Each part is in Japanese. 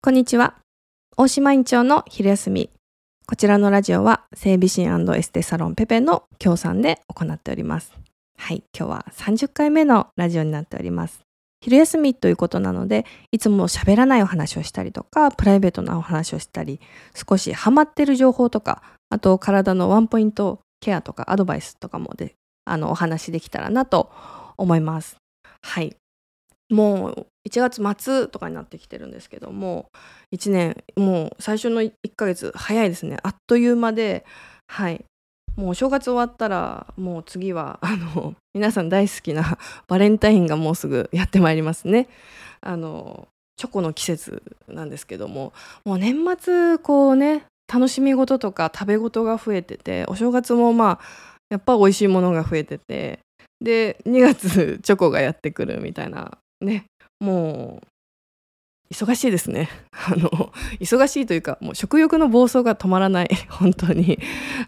こんにちは。大島院長の昼休み。こちらのラジオは整備士エステサロンペペの協賛で行っております。はい、今日は30回目のラジオになっております。昼休みということなので、いつも喋らないお話をしたりとか、プライベートなお話をしたり、少しハマってる情報とか、あと体のワンポイントケアとかアドバイスとかもで、あのお話できたらなと思います。はい。もう1月末とかになってきてるんですけども1年もう最初の1ヶ月早いですねあっという間ではいもうお正月終わったらもう次は あの皆さん大好きな バレンタインがもうすぐやってまいりますね。あのチョコの季節なんですけどももう年末こうね楽しみ事とか食べ事が増えててお正月もまあやっぱ美味しいものが増えててで2月 チョコがやってくるみたいなねもう忙しいですね。あの忙しいというかもう食欲の暴走が止まらない。本当に。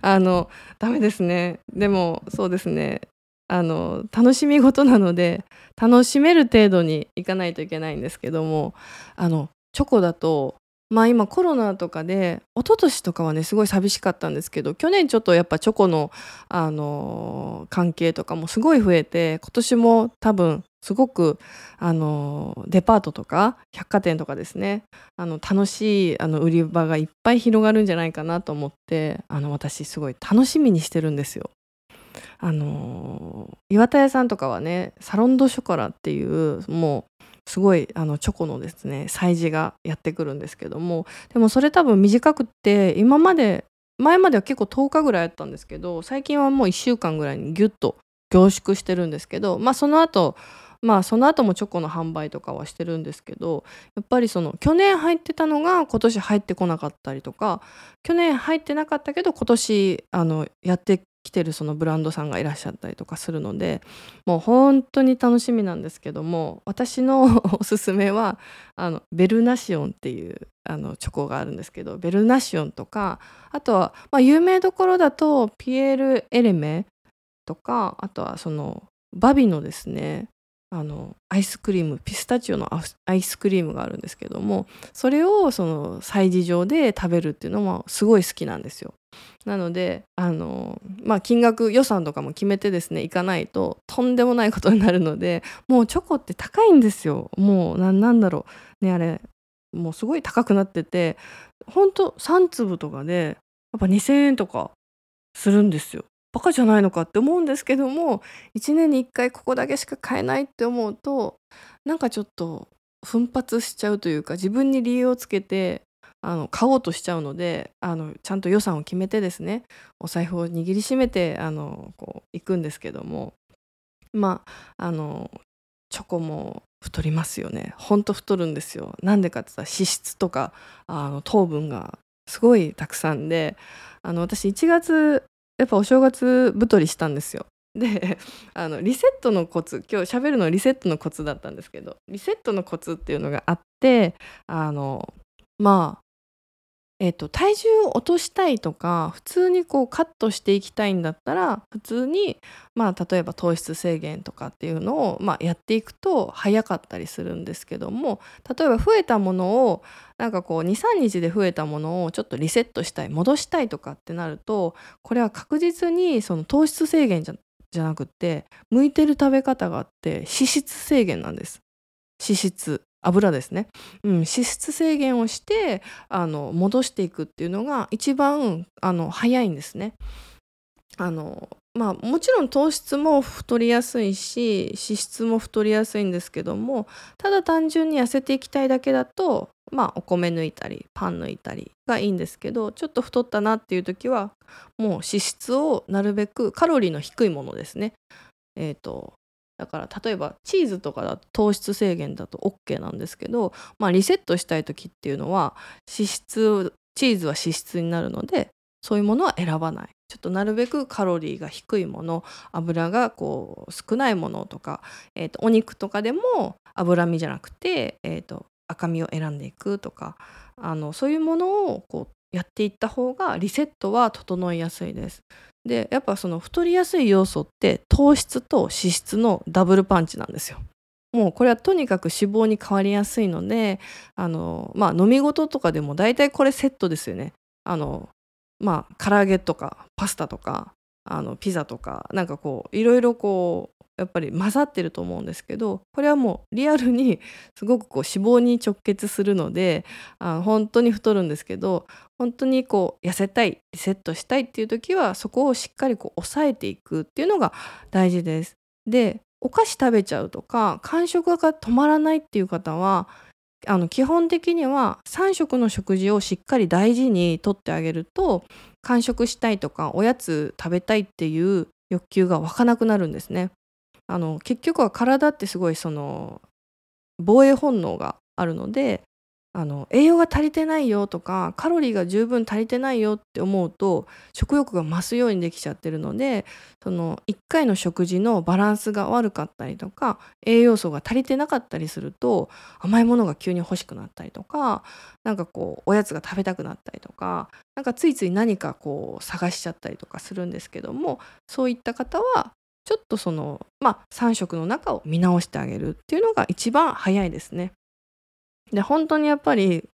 あのダメですね。でもそうですね。あの楽しみ事なので楽しめる程度にいかないといけないんですけどもあのチョコだとまあ今コロナとかで一昨年とかはねすごい寂しかったんですけど去年ちょっとやっぱチョコの、あの関係とかもすごい増えて今年も多分すごくあのデパートとか百貨店とかですねあの楽しいあの売り場がいっぱい広がるんじゃないかなと思ってあの私すごい楽しみにしてるんですよ。あの岩田屋さんとかはねサロンドショコラっていうもうすごいあのチョコのですね催事がやってくるんですけどもでもそれ多分短くって今まで前までは結構10日ぐらいやったんですけど最近はもう1週間ぐらいにギュッと凝縮してるんですけどまあその後まあその後もチョコの販売とかはしてるんですけどやっぱりその去年入ってたのが今年入ってこなかったりとか去年入ってなかったけど今年あのやってきてるそのブランドさんがいらっしゃったりとかするのでもう本当に楽しみなんですけども私の おすすめはあのベルナシオンっていうあのチョコがあるんですけどベルナシオンとかあとは、まあ、有名どころだとピエール・エレメとかあとはそのバビのですねあのアイスクリームピスタチオのアイスクリームがあるんですけどもそれをその催事場で食べるっていうのもすごい好きなんですよ。なのであの、まあ、金額予算とかも決めてですね行かないととんでもないことになるのでもうチョコって高いんですよもうなんだろうねあれもうすごい高くなっててほんと3粒とかでやっぱ2,000円とかするんですよ。バカじゃないのかって思うんですけども1年に1回ここだけしか買えないって思うとなんかちょっと奮発しちゃうというか自分に理由をつけてあの買おうとしちゃうのであのちゃんと予算を決めてですねお財布を握りしめてあのこう行くんですけどもまああのチョコも太りますよねほんと太るんですよなんでかって言ったら脂質とかあの糖分がすごいたくさんであの私1月やっぱお正月太りしたんですよ。であのリセットのコツ今日喋るのはリセットのコツだったんですけどリセットのコツっていうのがあってあのまあえーと、体重を落としたいとか普通にこうカットしていきたいんだったら普通に、まあ、例えば糖質制限とかっていうのを、まあ、やっていくと早かったりするんですけども例えば増えたものをなんかこう23日で増えたものをちょっとリセットしたい戻したいとかってなるとこれは確実にその糖質制限じゃじゃなくて向いてる食べ方があって脂質制限なんです。脂質油ですね、うん、脂質制限をしてあの戻していくっていうのが一番あの早いんですね。あのまあもちろん糖質も太りやすいし脂質も太りやすいんですけどもただ単純に痩せていきたいだけだとまあお米抜いたりパン抜いたりがいいんですけどちょっと太ったなっていう時はもう脂質をなるべくカロリーの低いものですねえーとだから例えばチーズとかだと糖質制限だと OK なんですけど、まあ、リセットしたい時っていうのは脂質チーズは脂質になるのでそういうものは選ばない。ちょっとなるべくカロリーが低いもの油がこう少ないものとか、えーと、お肉とかでも脂身じゃなくて、えーと赤身を選んでいくとかあのそういうものをこうやっていった方がリセットは整いやすいです。でやっぱその太りやすい要素って糖質と脂質のダブルパンチなんですよ。もうこれはとにかく脂肪に変わりやすいのであの、まあ、飲み事とかでも大体これセットですよね。あのまあ唐揚げとかパスタとかあのピザとかなんかこういろいろこうやっぱり混ざってると思うんですけどこれはもうリアルに すごくこう脂肪に直結するのであの本当に太るんですけど本当にこう痩せたいリセットしたいっていう時はそこをしっかりこう抑えていくっていうのが大事です。でお菓子食べちゃうとか間食が止まらないっていう方はあの基本的には3食の食事をしっかり大事にとってあげると完食したいとかおやつ食べたいっていう欲求が湧かなくなるんですね。あの結局は体ってすごいその防衛本能があるのであの栄養が足りてないよとかカロリーが十分足りてないよって思うと食欲が増すようにできちゃってるのでその1回の食事のバランスが悪かったりとか栄養素が足りてなかったりすると甘いものが急に欲しくなったりとかなんかこうおやつが食べたくなったりとかなんかついつい何かこう探しちゃったりとかするんですけどもそういった方はちょっとそのまあ3食の中を見直してあげるっていうのが一番早いですね。で本当にやっぱり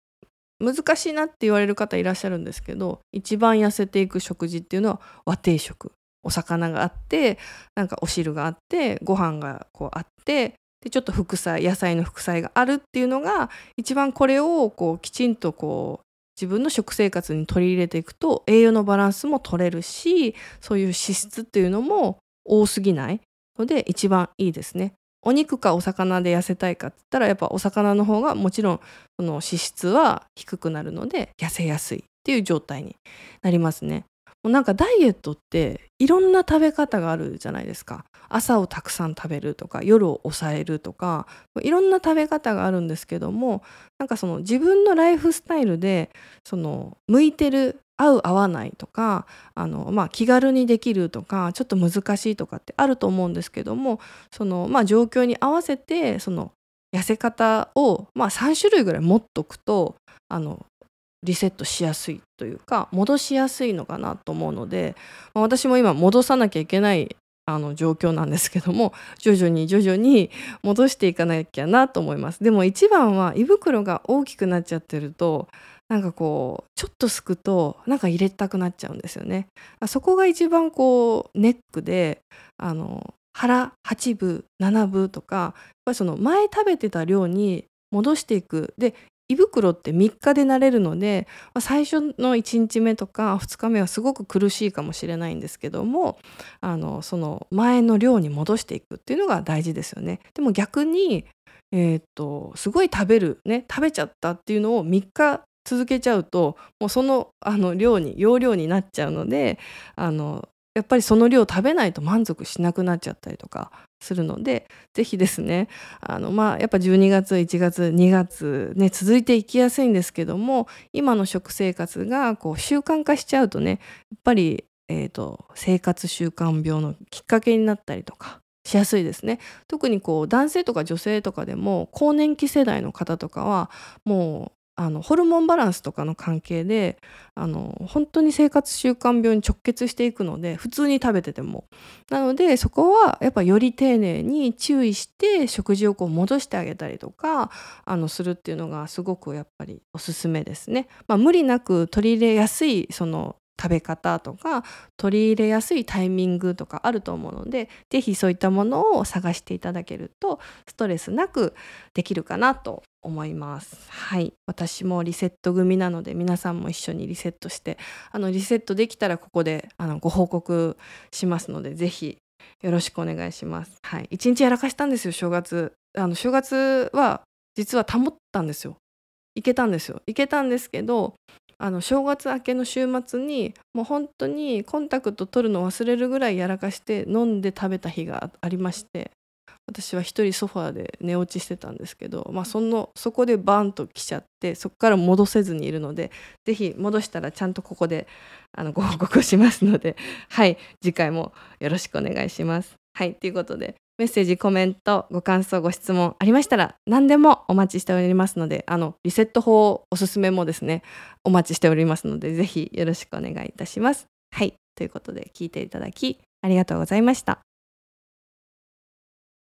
難しいなって言われる方いらっしゃるんですけど一番痩せていく食事っていうのは和定食お魚があってなんかお汁があってご飯がこうあってでちょっと副菜野菜の副菜があるっていうのが一番これをこうきちんとこう自分の食生活に取り入れていくと栄養のバランスも取れるしそういう脂質っていうのも多すぎないので一番いいですね。お肉かお魚で痩せたいかって言ったらやっぱお魚の方がもちろんその脂質は低くなるので痩せやすいっていう状態になりますね。もうなんかダイエットっていろんな食べ方があるじゃないですか。朝をたくさん食べるとか夜を抑えるとかいろんな食べ方があるんですけどもなんかその自分のライフスタイルでその向いてる合う合わないとかあの、まあ、気軽にできるとかちょっと難しいとかってあると思うんですけどもその、まあ、状況に合わせてその痩せ方を、まあ、3種類ぐらい持っとくとあのリセットしやすいというか戻しやすいのかなと思うので、まあ、私も今戻さなきゃいけないあの状況なんですけども徐々に徐々に戻していかなきゃなと思います。でも一番は胃袋が大きくなっちゃってるとなんかこうちょっとすくとなんか入れたくなっちゃうんですよねそこが一番こうネックであの腹8分7分とかやっぱりその前食べてた量に戻していくで胃袋って3日で慣れるので、まあ、最初の1日目とか2日目はすごく苦しいかもしれないんですけどもあのその前の量に戻していくっていうのが大事ですよね。でも逆に、えー、っとすごい食べるね食べちゃったっていうのを3日続けちゃうともうそのあの量に容量になっちゃうのであのやっぱりその量食べないと満足しなくなっちゃったりとかするので是非ですねあのまあやっぱ12月1月2月ね続いていきやすいんですけども今の食生活がこう習慣化しちゃうとねやっぱり、えーと、生活習慣病のきっかけになったりとかしやすいですね。特にこう男性とか女性とかでも更年期世代の方とかはもうあのホルモンバランスとかの関係であの本当に生活習慣病に直結していくので普通に食べててもなのでそこはやっぱより丁寧に注意して食事をこう戻してあげたりとかあのするっていうのがすごくやっぱりおすすめですね。まあ、無理なく取り入れやすいその食べ方とか取り入れやすいタイミングとかあると思うので是非そういったものを探していただけるとストレスなくできるかなと思います。はい。私もリセット組なので皆さんも一緒にリセットしてあのリセットできたらここであのご報告しますので是非よろしくお願いします。はい。一日やらかしたんですよ正月。あの正月は実は保ったんですよ。行けたんですよ。行けたんですけどあの正月明けの週末にもう本当にコンタクト取るの忘れるぐらいやらかして飲んで食べた日がありまして私は一人ソファーで寝落ちしてたんですけど、まあ、そのそこでバーンと来ちゃってそこから戻せずにいるので是非戻したらちゃんとここであのご報告しますのではい次回もよろしくお願いします。はいということでメッセージコメントご感想ご質問ありましたら何でもお待ちしておりますのであのリセット法おすすめもですねお待ちしておりますのでぜひよろしくお願いいたします。はいということで聞いていただきありがとうございました。